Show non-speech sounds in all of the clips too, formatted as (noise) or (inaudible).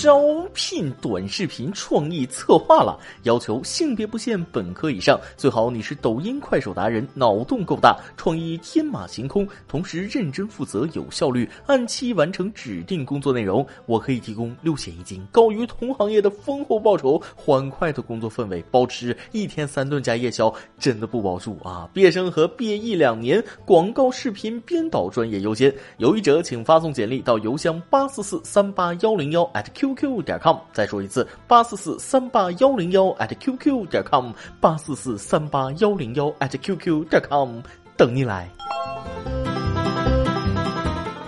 招聘短视频创意策划了，要求性别不限，本科以上，最好你是抖音、快手达人，脑洞够大，创意天马行空，同时认真负责、有效率，按期完成指定工作内容。我可以提供六险一金，高于同行业的丰厚报酬，欢快的工作氛围，包吃一天三顿加夜宵，真的不包住啊！毕业生和毕业一两年，广告视频编导专业优先。有意者请发送简历到邮箱八四四三八幺零幺 at qq 点 com。再说一次，八四四三八幺零幺 at qq 点 com，八四四三八幺零幺 at qq 点 com，等你来。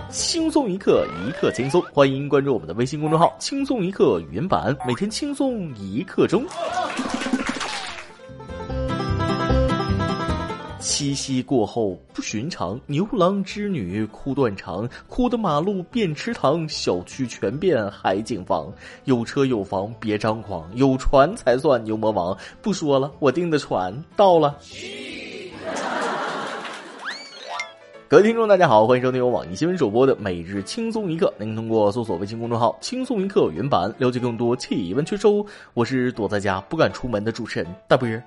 轻松一刻，一刻轻松，欢迎关注我们的微信公众号“轻松一刻”语音版，每天轻松一刻钟。七夕过后不寻常，牛郎织女哭断肠，哭的马路变池塘，小区全变海景房。有车有房别张狂，有船才算牛魔王。不说了，我订的船到了。各位听众，大家好，欢迎收听由网易新闻首播的《每日轻松一刻》。您通过搜索微信公众号“轻松一刻”原版了解更多气温趋势。我是躲在家不敢出门的主持人大波儿。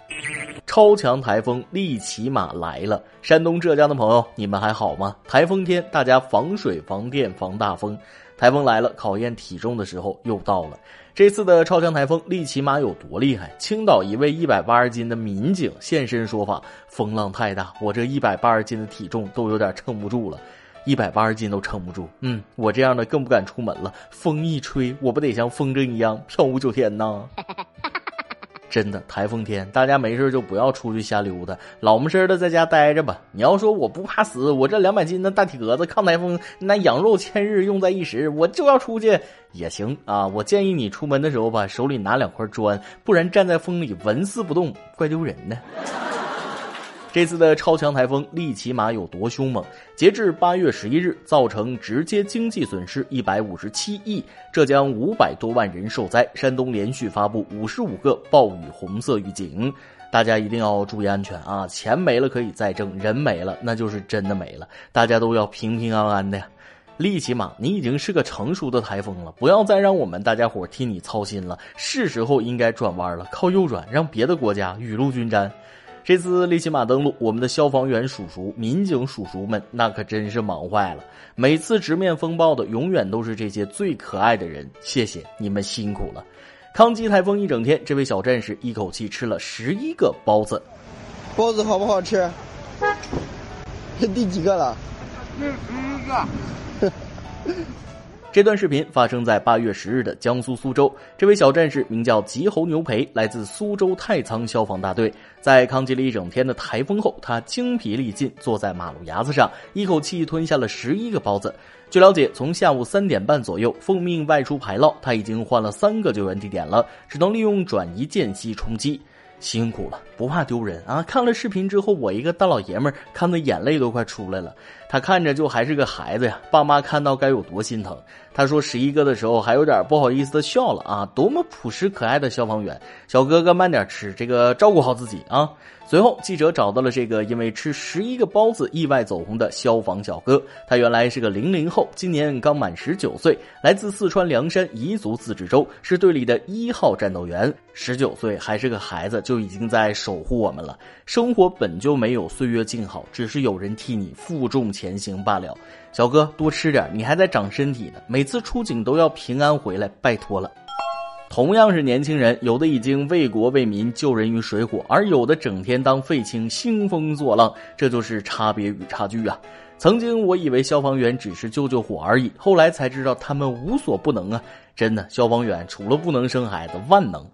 超强台风利奇马来了，山东浙江的朋友，你们还好吗？台风天，大家防水、防电、防大风。台风来了，考验体重的时候又到了。这次的超强台风利奇马有多厉害？青岛一位一百八十斤的民警现身说法：风浪太大，我这一百八十斤的体重都有点撑不住了，一百八十斤都撑不住。嗯，我这样的更不敢出门了，风一吹，我不得像风筝一样飘五九天呢。(laughs) 真的台风天，大家没事就不要出去瞎溜达，老么事的在家待着吧。你要说我不怕死，我这两百斤的大体格子抗台风，那养肉千日用在一时，我就要出去也行啊。我建议你出门的时候吧，手里拿两块砖，不然站在风里纹丝不动，怪丢人的。这次的超强台风利奇马有多凶猛？截至八月十一日，造成直接经济损失一百五十七亿，浙江五百多万人受灾，山东连续发布五十五个暴雨红色预警，大家一定要注意安全啊！钱没了可以再挣，人没了那就是真的没了，大家都要平平安安的呀！利奇马，你已经是个成熟的台风了，不要再让我们大家伙替你操心了，是时候应该转弯了，靠右转，让别的国家雨露均沾。这次利奇马登陆，我们的消防员叔叔、民警叔叔们那可真是忙坏了。每次直面风暴的，永远都是这些最可爱的人。谢谢你们辛苦了。抗击台风一整天，这位小战士一口气吃了十一个包子。包子好不好吃？这 (laughs) 第几个了？(laughs) 第 (laughs) 十一个。这段视频发生在八月十日的江苏苏州。这位小战士名叫吉侯牛培，来自苏州太仓消防大队。在抗击了一整天的台风后，他精疲力尽，坐在马路牙子上，一口气吞下了十一个包子。据了解，从下午三点半左右奉命外出排涝，他已经换了三个救援地点了，只能利用转移间隙充饥。辛苦了，不怕丢人啊！看了视频之后，我一个大老爷们儿看的眼泪都快出来了。他看着就还是个孩子呀，爸妈看到该有多心疼。他说十一个的时候还有点不好意思的笑了啊，多么朴实可爱的消防员，小哥哥慢点吃，这个照顾好自己啊。随后记者找到了这个因为吃十一个包子意外走红的消防小哥，他原来是个零零后，今年刚满十九岁，来自四川凉山彝族自治州，是队里的一号战斗员。十九岁还是个孩子，就已经在守护我们了。生活本就没有岁月静好，只是有人替你负重前行罢了。小哥多吃点，你还在长身体呢。每次出警都要平安回来，拜托了。同样是年轻人，有的已经为国为民救人于水火，而有的整天当废青兴风作浪，这就是差别与差距啊！曾经我以为消防员只是救救火而已，后来才知道他们无所不能啊！真的，消防员除了不能生孩子，万能。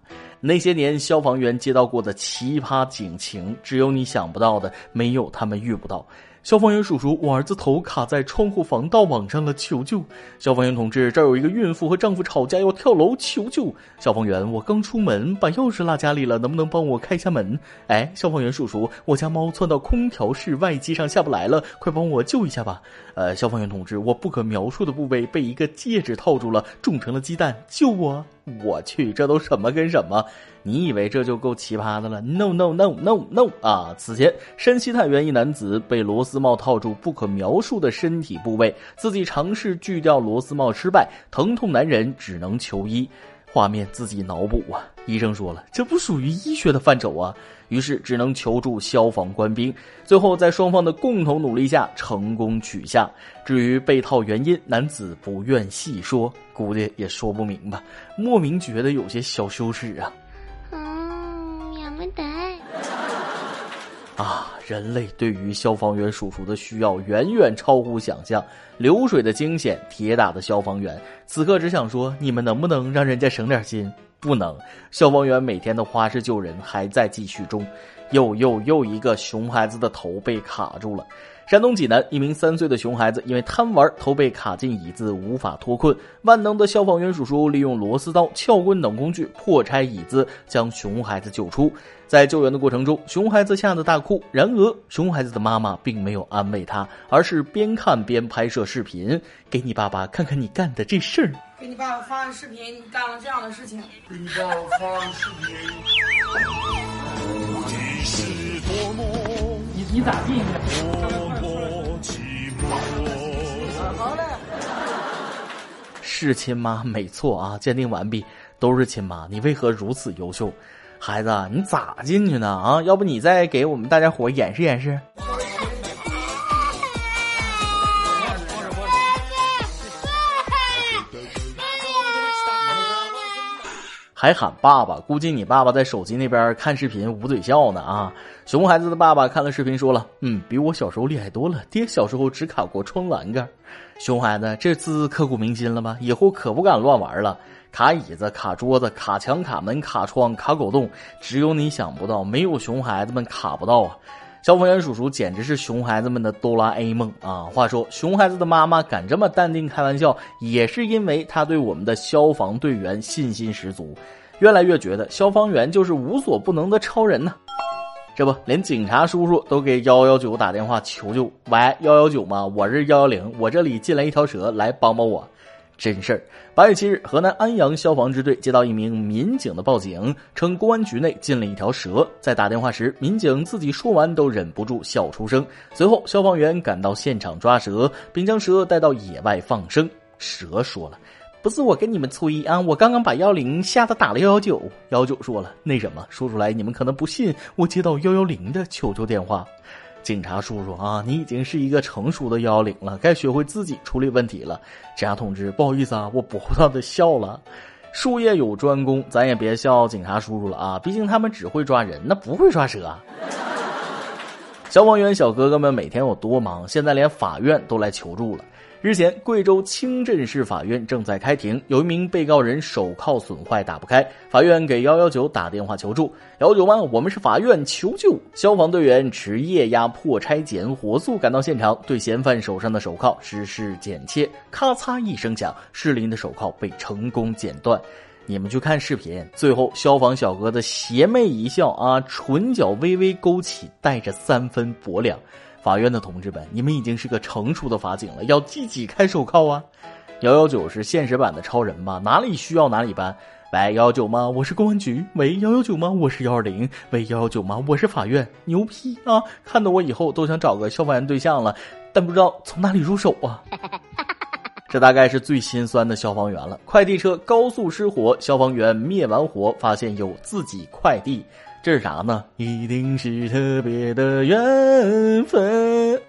那些年消防员接到过的奇葩警情，只有你想不到的，没有他们遇不到。消防员叔叔，我儿子头卡在窗户防盗网上了，求救！消防员同志，这儿有一个孕妇和丈夫吵架要跳楼，求救！消防员，我刚出门把钥匙落家里了，能不能帮我开下门？哎，消防员叔叔，我家猫窜到空调室外机上下不来了，快帮我救一下吧！呃，消防员同志，我不可描述的部位被一个戒指套住了，肿成了鸡蛋，救我！(laughs) 我去，这都什么跟什么？你以为这就够奇葩的了？No No No No No 啊！此前，山西太原一男子被螺丝帽套住不可描述的身体部位，自己尝试锯掉螺丝帽失败，疼痛难忍，只能求医。画面自己脑补啊！医生说了，这不属于医学的范畴啊，于是只能求助消防官兵。最后在双方的共同努力下，成功取下。至于被套原因，男子不愿细说，估计也说不明白，莫名觉得有些小羞耻啊。啊！人类对于消防员叔叔的需要远远超乎想象，流水的惊险，铁打的消防员，此刻只想说：你们能不能让人家省点心？不能。消防员每天的花式救人还在继续中，又又又一个熊孩子的头被卡住了。山东济南一名三岁的熊孩子因为贪玩，头被卡进椅子，无法脱困。万能的消防员叔叔利用螺丝刀、撬棍等工具破拆椅子，将熊孩子救出。在救援的过程中，熊孩子吓得大哭。然而，熊孩子的妈妈并没有安慰他，而是边看边拍摄视频，给你爸爸看看你干的这事儿。给你爸爸发个视频，你干了这样的事情。给你爸爸发个视频。你咋地的？是亲妈，没错啊！鉴定完毕，都是亲妈。你为何如此优秀，孩子？你咋进去呢？啊，要不你再给我们大家伙演示演示。还喊爸爸，估计你爸爸在手机那边看视频捂嘴笑呢啊！熊孩子的爸爸看了视频说了，嗯，比我小时候厉害多了。爹小时候只卡过窗栏杆，熊孩子这次刻骨铭心了吧？以后可不敢乱玩了，卡椅子、卡桌子、卡墙、卡门、卡窗、卡狗洞，只有你想不到，没有熊孩子们卡不到啊！消防员叔叔简直是熊孩子们的哆啦 A 梦啊！话说，熊孩子的妈妈敢这么淡定开玩笑，也是因为她对我们的消防队员信心十足，越来越觉得消防员就是无所不能的超人呢。这不，连警察叔叔都给幺幺九打电话求救。喂，幺幺九吗？我是幺幺零，我这里进来一条蛇，来帮帮我。真事儿！八月七日，河南安阳消防支队接到一名民警的报警，称公安局内进了一条蛇。在打电话时，民警自己说完都忍不住笑出声。随后，消防员赶到现场抓蛇，并将蛇带到野外放生。蛇说了：“不是我跟你们催啊，我刚刚把幺零吓得打了幺幺九。”幺九说了：“那什么，说出来你们可能不信，我接到幺幺零的求救电话。”警察叔叔啊，你已经是一个成熟的幺幺零了，该学会自己处理问题了。警察同志，不好意思啊，我不道的笑了。术业有专攻，咱也别笑警察叔叔了啊，毕竟他们只会抓人，那不会抓蛇。消防员小哥哥们每天有多忙，现在连法院都来求助了。日前，贵州清镇市法院正在开庭，有一名被告人手铐损坏打不开，法院给幺幺九打电话求助。幺九吗？我们是法院求救。消防队员持液压破拆剪，火速赶到现场，对嫌犯手上的手铐实施剪切。咔嚓一声响，失灵的手铐被成功剪断。你们去看视频，最后消防小哥的邪魅一笑啊，唇角微微勾起，带着三分薄凉。法院的同志们，你们已经是个成熟的法警了，要自己开手铐啊！幺幺九是现实版的超人吗？哪里需要哪里搬。喂，幺幺九吗？我是公安局。喂，幺幺九吗？我是幺二零。喂，幺幺九吗？我是法院。牛批啊！看得我以后都想找个消防员对象了，但不知道从哪里入手啊！(laughs) 这大概是最心酸的消防员了。快递车高速失火，消防员灭完火，发现有自己快递。这是啥呢？一定是特别的缘分。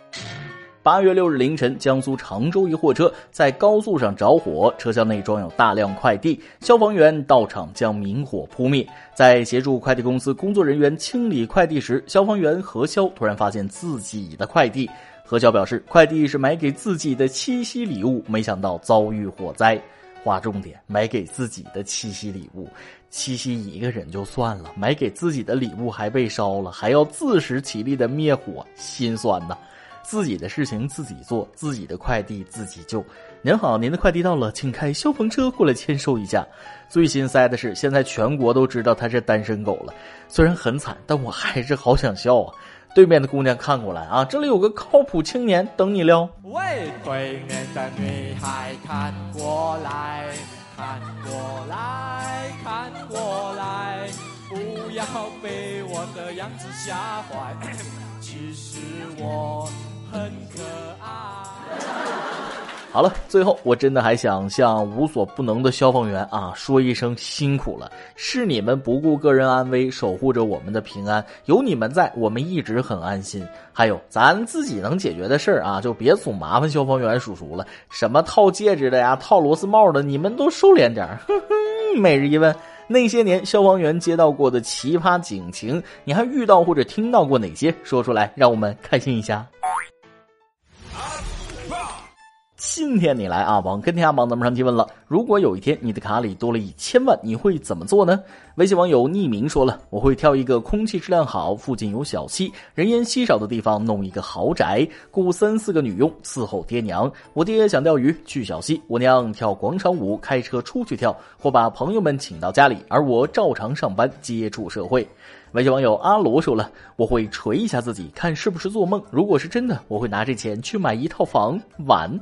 八月六日凌晨，江苏常州一货车在高速上着火，车厢内装有大量快递，消防员到场将明火扑灭。在协助快递公司工作人员清理快递时，消防员何潇突然发现自己的快递。何潇表示，快递是买给自己的七夕礼物，没想到遭遇火灾。划重点，买给自己的七夕礼物，七夕一个人就算了，买给自己的礼物还被烧了，还要自食其力的灭火，心酸呐！自己的事情自己做，自己的快递自己救。您好，您的快递到了，请开消防车过来签收一下。最心塞的是，现在全国都知道他是单身狗了，虽然很惨，但我还是好想笑啊。对面的姑娘看过来啊，这里有个靠谱青年等你撩。喂，对面的女孩看过来，看过来看过来，不要被我的样子吓坏。(coughs) 其实我很可爱。好了，最后我真的还想向无所不能的消防员啊说一声辛苦了，是你们不顾个人安危，守护着我们的平安，有你们在，我们一直很安心。还有咱自己能解决的事儿啊，就别总麻烦消防员叔叔了。什么套戒指的呀，套螺丝帽的，你们都收敛点儿。(laughs) 每日一问：那些年消防员接到过的奇葩警情，你还遇到或者听到过哪些？说出来，让我们开心一下。今天你来啊！网跟天下榜咱们上提问了：如果有一天你的卡里多了一千万，你会怎么做呢？微信网友匿名说了：我会挑一个空气质量好、附近有小溪、人烟稀少的地方，弄一个豪宅，雇三四个女佣伺候爹娘。我爹想钓鱼去小溪，我娘跳广场舞，开车出去跳，或把朋友们请到家里，而我照常上班，接触社会。微信网友阿罗说了：我会锤一下自己，看是不是做梦。如果是真的，我会拿这钱去买一套房玩。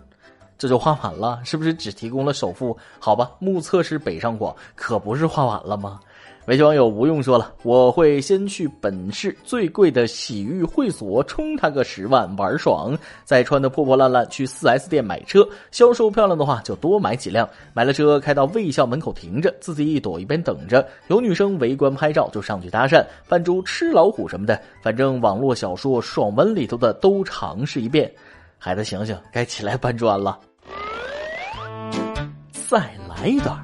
这就画完了，是不是只提供了首付？好吧，目测是北上广，可不是画完了吗？微信网友吴用说了，我会先去本市最贵的洗浴会所充他个十万玩爽，再穿的破破烂烂去四 S 店买车，销售漂亮的话就多买几辆，买了车开到卫校门口停着，自己一躲一边等着，有女生围观拍照就上去搭讪，扮猪吃老虎什么的，反正网络小说爽文里头的都尝试一遍。孩子醒醒，该起来搬砖了。再来一段。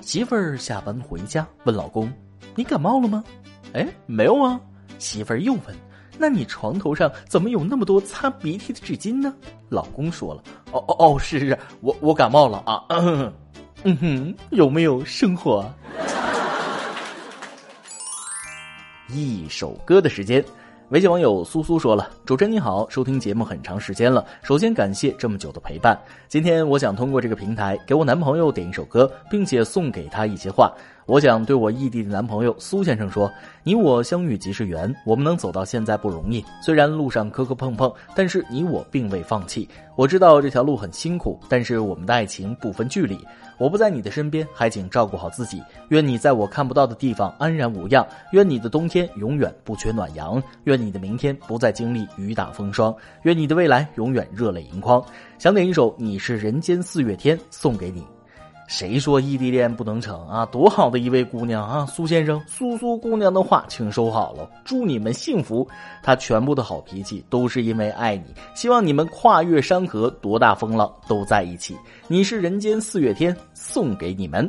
媳妇儿下班回家，问老公：“你感冒了吗？”哎，没有啊。媳妇儿又问：“那你床头上怎么有那么多擦鼻涕的纸巾呢？”老公说了：“哦哦哦，是是是，我我感冒了啊。(clears throat) ”嗯哼，有没有生活？(laughs) 一首歌的时间。微信网友苏苏说了：“主持人你好，收听节目很长时间了，首先感谢这么久的陪伴。今天我想通过这个平台给我男朋友点一首歌，并且送给他一些话。我想对我异地的男朋友苏先生说：你我相遇即是缘，我们能走到现在不容易，虽然路上磕磕碰碰，但是你我并未放弃。我知道这条路很辛苦，但是我们的爱情不分距离。”我不在你的身边，还请照顾好自己。愿你在我看不到的地方安然无恙。愿你的冬天永远不缺暖阳。愿你的明天不再经历雨打风霜。愿你的未来永远热泪盈眶。想点一首《你是人间四月天》送给你。谁说异地恋不能成啊？多好的一位姑娘啊！苏先生，苏苏姑娘的话请收好了，祝你们幸福。她全部的好脾气都是因为爱你，希望你们跨越山河，多大风浪都在一起。你是人间四月天，送给你们。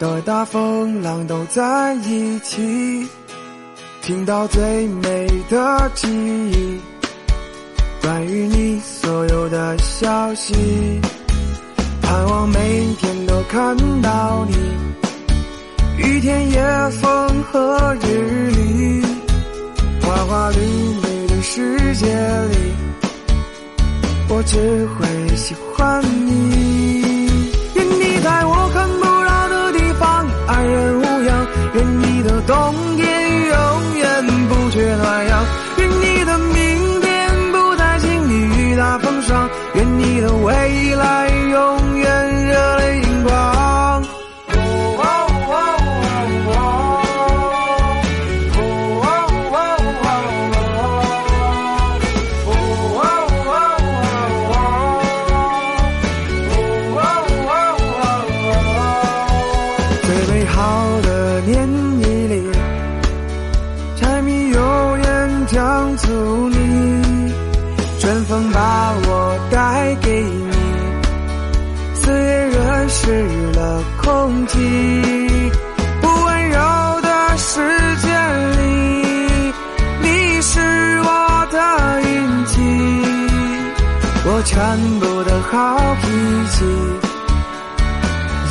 的大风浪都在一起，听到最美的记忆，关于你所有的消息，盼望每天都看到你，雨天夜风和日丽，花花绿绿的世界里，我只会喜欢你，好脾气，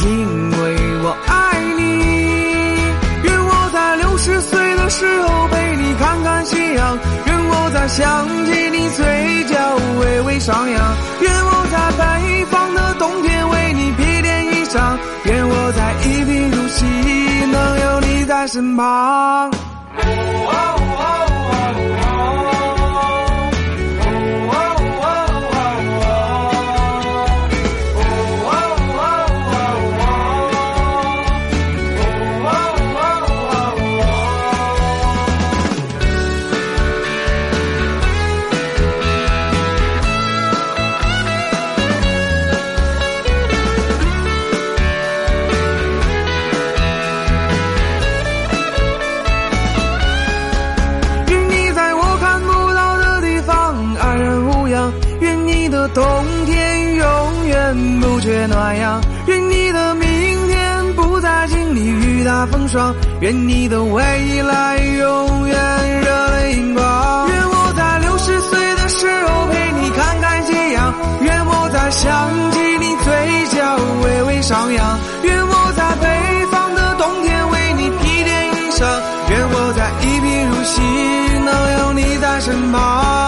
因为我爱你。愿我在六十岁的时候陪你看看夕阳，愿我在想起你嘴角微微上扬，愿我在北方的冬天为你披件衣裳，愿我在一贫如洗能有你在身旁。霜，愿你的未来永远热泪盈眶。愿我在六十岁的时候陪你看看夕阳，愿我在想起你嘴角微微上扬，愿我在北方的冬天为你披件衣裳，愿我在一贫如洗，能有你在身旁。